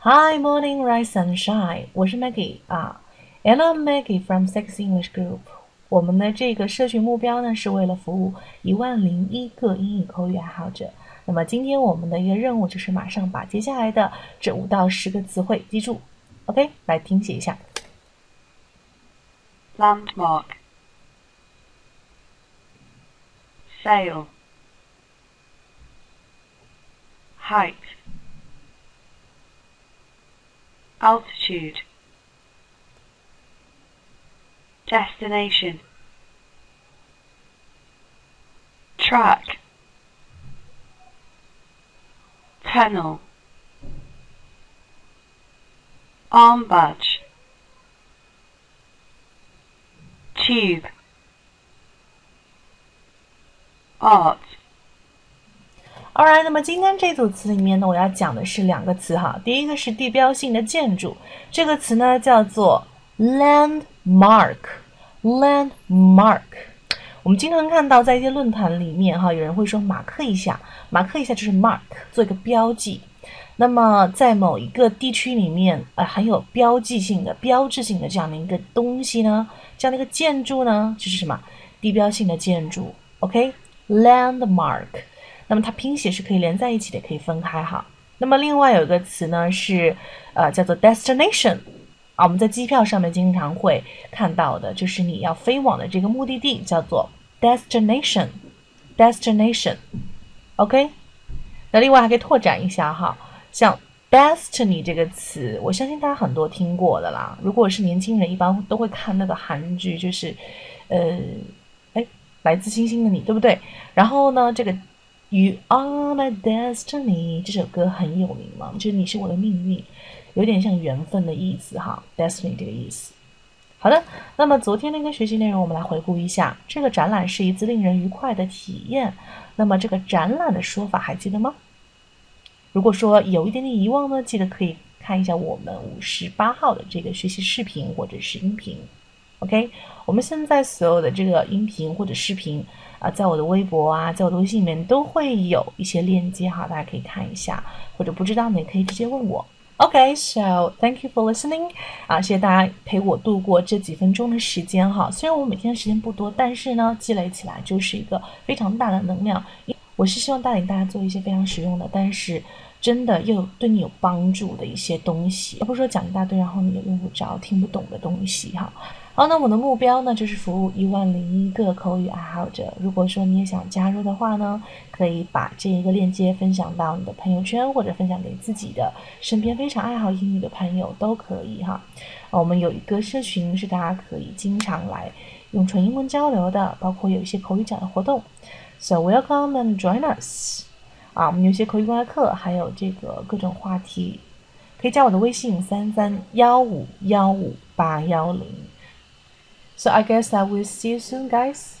Hi, morning, rise and shine。我是 Maggie 啊，and I'm Maggie from Six English Group。我们的这个社群目标呢，是为了服务一万零一个英语口语爱好者。那么今天我们的一个任务就是马上把接下来的这五到十个词汇记住。OK，来听写一下。Landmark. Sail. Height. Altitude, destination, track, tunnel, arm badge, tube, art. Alright，那么今天这组词里面呢，我要讲的是两个词哈。第一个是地标性的建筑，这个词呢叫做 landmark。landmark，我们经常看到在一些论坛里面哈，有人会说马克一下，马克一下就是 mark，做一个标记。那么在某一个地区里面，呃，很有标记性的、标志性的这样的一个东西呢，这样的一个建筑呢，就是什么？地标性的建筑。OK，landmark。那么它拼写是可以连在一起的，也可以分开哈。那么另外有一个词呢是，呃，叫做 destination 啊，我们在机票上面经常会看到的，就是你要飞往的这个目的地叫做 destination，destination，OK。那另外还可以拓展一下哈，像 destiny 这个词，我相信大家很多听过的啦。如果是年轻人，一般都会看那个韩剧，就是，呃，哎，来自星星的你，对不对？然后呢，这个。You are my destiny，这首歌很有名嘛，就是你是我的命运，有点像缘分的意思哈，destiny 这个意思。好的，那么昨天的一个学习内容，我们来回顾一下。这个展览是一次令人愉快的体验。那么这个展览的说法还记得吗？如果说有一点点遗忘呢，记得可以看一下我们五十八号的这个学习视频或者是音频。OK，我们现在所有的这个音频或者视频。啊，在我的微博啊，在我的微信里面都会有一些链接哈，大家可以看一下，或者不知道呢，也可以直接问我。OK，so thank you for listening。啊，谢谢大家陪我度过这几分钟的时间哈。虽然我每天的时间不多，但是呢，积累起来就是一个非常大的能量。我是希望带领大家做一些非常实用的，但是真的又对你有帮助的一些东西，而不是说讲一大堆，然后你也用不着、听不懂的东西哈。好，那我的目标呢，就是服务一万零一个口语爱好者。如果说你也想加入的话呢，可以把这一个链接分享到你的朋友圈，或者分享给自己的身边非常爱好英语的朋友都可以哈。我们有一个社群是大家可以经常来用纯英文交流的，包括有一些口语展的活动。So welcome and join us。啊，我们有些口语公开课，还有这个各种话题，可以加我的微信三三幺五幺五八幺零。So I guess I will see you soon, guys.